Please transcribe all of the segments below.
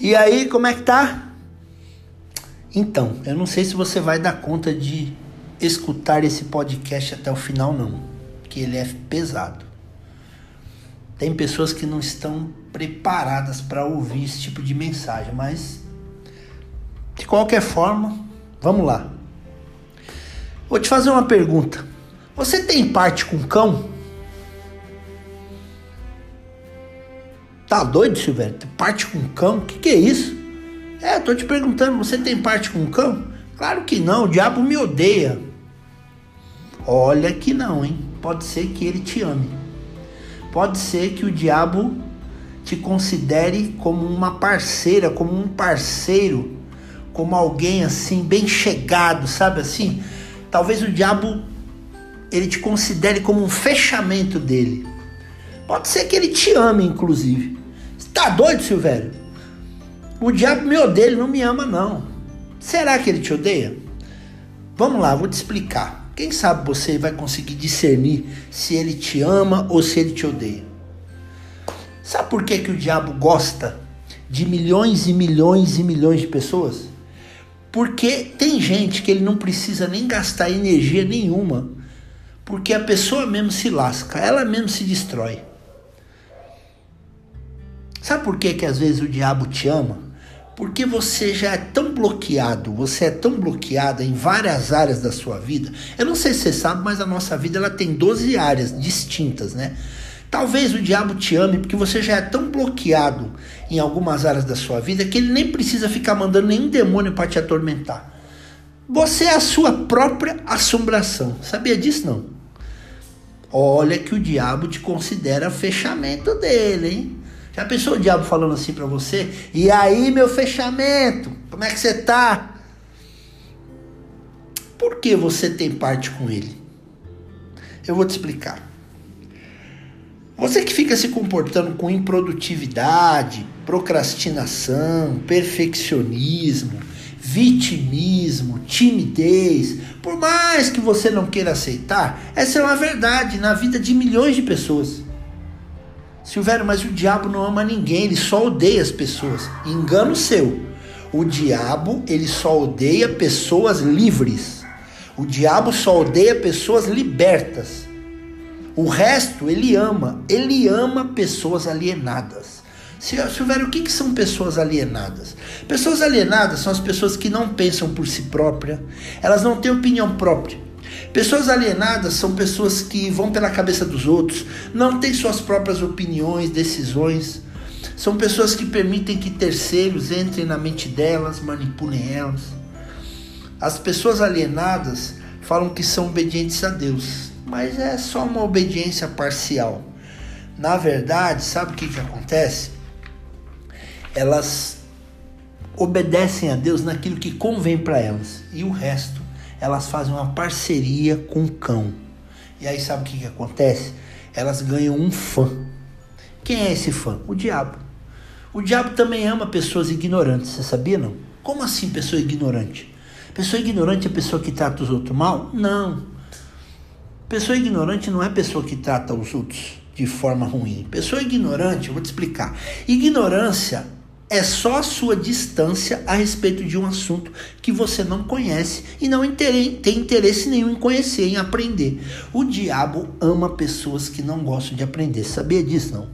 E aí, como é que tá? Então, eu não sei se você vai dar conta de escutar esse podcast até o final, não, que ele é pesado. Tem pessoas que não estão preparadas para ouvir esse tipo de mensagem, mas de qualquer forma, vamos lá. Vou te fazer uma pergunta. Você tem parte com cão? Tá doido, Silvério? Parte com cão? O que, que é isso? É, tô te perguntando, você tem parte com cão? Claro que não, o diabo me odeia. Olha que não, hein? Pode ser que ele te ame. Pode ser que o diabo te considere como uma parceira, como um parceiro, como alguém assim bem chegado, sabe assim? Talvez o diabo ele te considere como um fechamento dele. Pode ser que ele te ame, inclusive. Tá doido, Silvério? O diabo me odeia, ele não me ama, não. Será que ele te odeia? Vamos lá, vou te explicar. Quem sabe você vai conseguir discernir se ele te ama ou se ele te odeia. Sabe por que, que o diabo gosta de milhões e milhões e milhões de pessoas? Porque tem gente que ele não precisa nem gastar energia nenhuma, porque a pessoa mesmo se lasca, ela mesmo se destrói. Sabe por que, que às vezes o diabo te ama? Porque você já é tão bloqueado, você é tão bloqueada em várias áreas da sua vida. Eu não sei se você sabe, mas a nossa vida ela tem 12 áreas distintas, né? Talvez o diabo te ame porque você já é tão bloqueado em algumas áreas da sua vida que ele nem precisa ficar mandando nenhum demônio para te atormentar. Você é a sua própria assombração. Sabia disso não? Olha que o diabo te considera fechamento dele, hein? Já pensou o diabo falando assim para você? E aí, meu fechamento? Como é que você tá? Por que você tem parte com ele? Eu vou te explicar. Você que fica se comportando com improdutividade, procrastinação, perfeccionismo, vitimismo, timidez, por mais que você não queira aceitar, essa é uma verdade na vida de milhões de pessoas. Silvério, mas o diabo não ama ninguém, ele só odeia as pessoas. Engano seu. O diabo, ele só odeia pessoas livres. O diabo só odeia pessoas libertas. O resto ele ama. Ele ama pessoas alienadas. Silvério, o que, que são pessoas alienadas? Pessoas alienadas são as pessoas que não pensam por si própria, elas não têm opinião própria. Pessoas alienadas são pessoas que vão pela cabeça dos outros, não têm suas próprias opiniões, decisões. São pessoas que permitem que terceiros entrem na mente delas, manipulem elas. As pessoas alienadas falam que são obedientes a Deus, mas é só uma obediência parcial. Na verdade, sabe o que, que acontece? Elas obedecem a Deus naquilo que convém para elas e o resto elas fazem uma parceria com o cão. E aí sabe o que, que acontece? Elas ganham um fã. Quem é esse fã? O diabo. O diabo também ama pessoas ignorantes, você sabia não? Como assim pessoa ignorante? Pessoa ignorante é pessoa que trata os outros mal? Não. Pessoa ignorante não é pessoa que trata os outros de forma ruim. Pessoa ignorante, eu vou te explicar. Ignorância é só a sua distância a respeito de um assunto que você não conhece e não tem interesse nenhum em conhecer, em aprender. O diabo ama pessoas que não gostam de aprender. Sabia disso, não?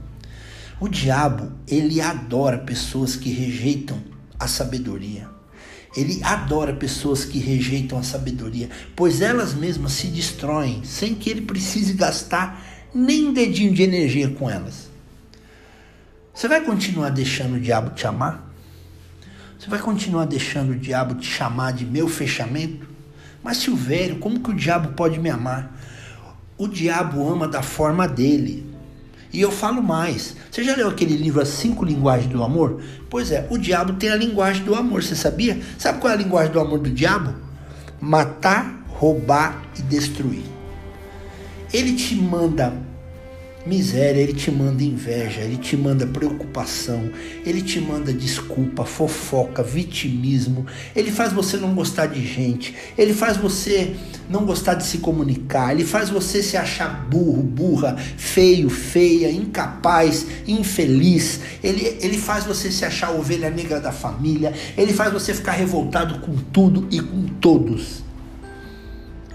O diabo, ele adora pessoas que rejeitam a sabedoria. Ele adora pessoas que rejeitam a sabedoria, pois elas mesmas se destroem sem que ele precise gastar nem um dedinho de energia com elas. Você vai continuar deixando o diabo te amar? Você vai continuar deixando o diabo te chamar de meu fechamento? Mas Silvério, como que o diabo pode me amar? O diabo ama da forma dele. E eu falo mais. Você já leu aquele livro As Cinco Linguagens do Amor? Pois é, o diabo tem a linguagem do amor, você sabia? Sabe qual é a linguagem do amor do diabo? Matar, roubar e destruir. Ele te manda miséria, ele te manda inveja, ele te manda preocupação, ele te manda desculpa, fofoca, vitimismo, ele faz você não gostar de gente, ele faz você não gostar de se comunicar, ele faz você se achar burro, burra, feio, feia, incapaz, infeliz, ele, ele faz você se achar ovelha negra da família, ele faz você ficar revoltado com tudo e com todos.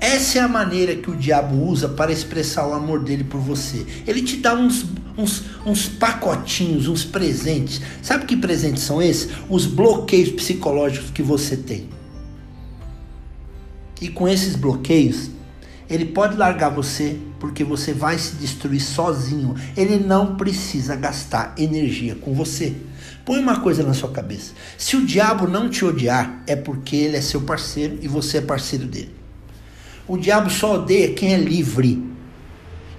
Essa é a maneira que o diabo usa para expressar o amor dele por você. Ele te dá uns, uns, uns pacotinhos, uns presentes. Sabe que presentes são esses? Os bloqueios psicológicos que você tem. E com esses bloqueios, ele pode largar você porque você vai se destruir sozinho. Ele não precisa gastar energia com você. Põe uma coisa na sua cabeça: se o diabo não te odiar, é porque ele é seu parceiro e você é parceiro dele. O diabo só odeia quem é livre.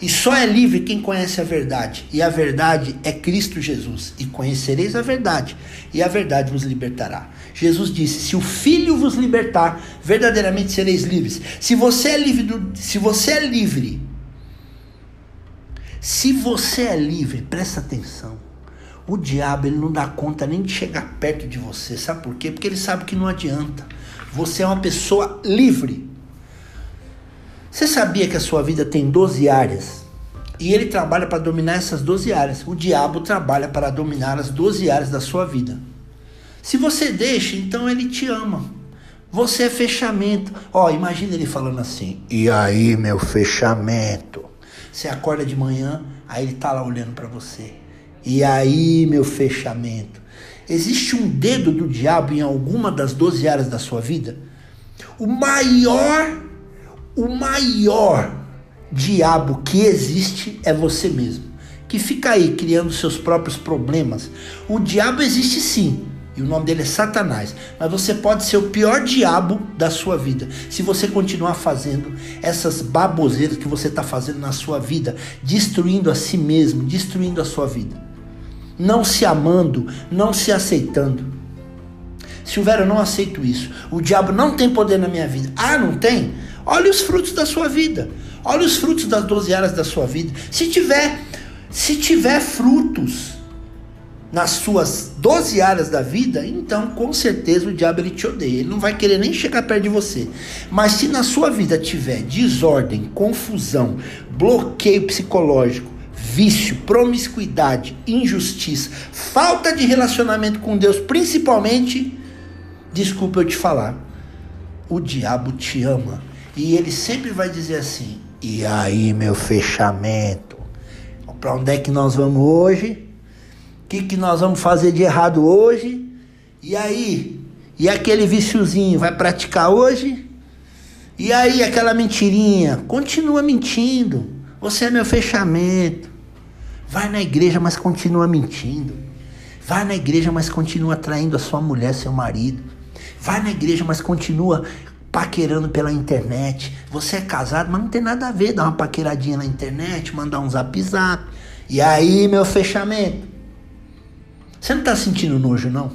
E só é livre quem conhece a verdade. E a verdade é Cristo Jesus. E conhecereis a verdade, e a verdade vos libertará. Jesus disse: Se o Filho vos libertar, verdadeiramente sereis livres. Se você é livre, do, se você é livre, se você é livre, presta atenção. O diabo ele não dá conta nem de chegar perto de você. Sabe por quê? Porque ele sabe que não adianta. Você é uma pessoa livre. Você sabia que a sua vida tem 12 áreas? E ele trabalha para dominar essas 12 áreas. O diabo trabalha para dominar as 12 áreas da sua vida. Se você deixa, então ele te ama. Você é fechamento. Ó, imagina ele falando assim: "E aí, meu fechamento?" Você acorda de manhã, aí ele tá lá olhando para você. "E aí, meu fechamento?" Existe um dedo do diabo em alguma das 12 áreas da sua vida? O maior o maior diabo que existe é você mesmo, que fica aí criando seus próprios problemas. O diabo existe sim, e o nome dele é Satanás, mas você pode ser o pior diabo da sua vida se você continuar fazendo essas baboseiras que você está fazendo na sua vida, destruindo a si mesmo, destruindo a sua vida, não se amando, não se aceitando. Silvério, eu não aceito isso. O diabo não tem poder na minha vida. Ah, não tem? Olhe os frutos da sua vida. Olhe os frutos das 12 áreas da sua vida. Se tiver, se tiver frutos nas suas 12 áreas da vida, então com certeza o diabo ele te odeia. Ele não vai querer nem chegar perto de você. Mas se na sua vida tiver desordem, confusão, bloqueio psicológico, vício, promiscuidade, injustiça, falta de relacionamento com Deus, principalmente, desculpa eu te falar, o diabo te ama e ele sempre vai dizer assim: e aí, meu fechamento? Para onde é que nós vamos hoje? O que, que nós vamos fazer de errado hoje? E aí? E aquele viciozinho vai praticar hoje? E aí, aquela mentirinha? Continua mentindo. Você é meu fechamento. Vai na igreja, mas continua mentindo. Vai na igreja, mas continua traindo a sua mulher, seu marido. Vai na igreja, mas continua paquerando pela internet. Você é casado, mas não tem nada a ver dar uma paqueradinha na internet, mandar um zap zap. E aí, meu fechamento? Você não tá sentindo nojo, não?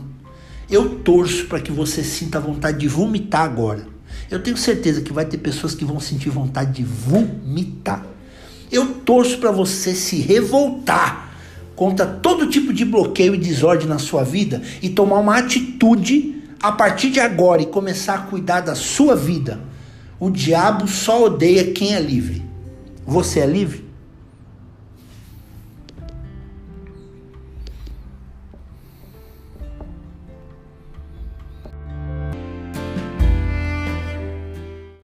Eu torço para que você sinta vontade de vomitar agora. Eu tenho certeza que vai ter pessoas que vão sentir vontade de vomitar. Eu torço para você se revoltar contra todo tipo de bloqueio e desordem na sua vida e tomar uma atitude a partir de agora e começar a cuidar da sua vida, o diabo só odeia quem é livre. Você é livre?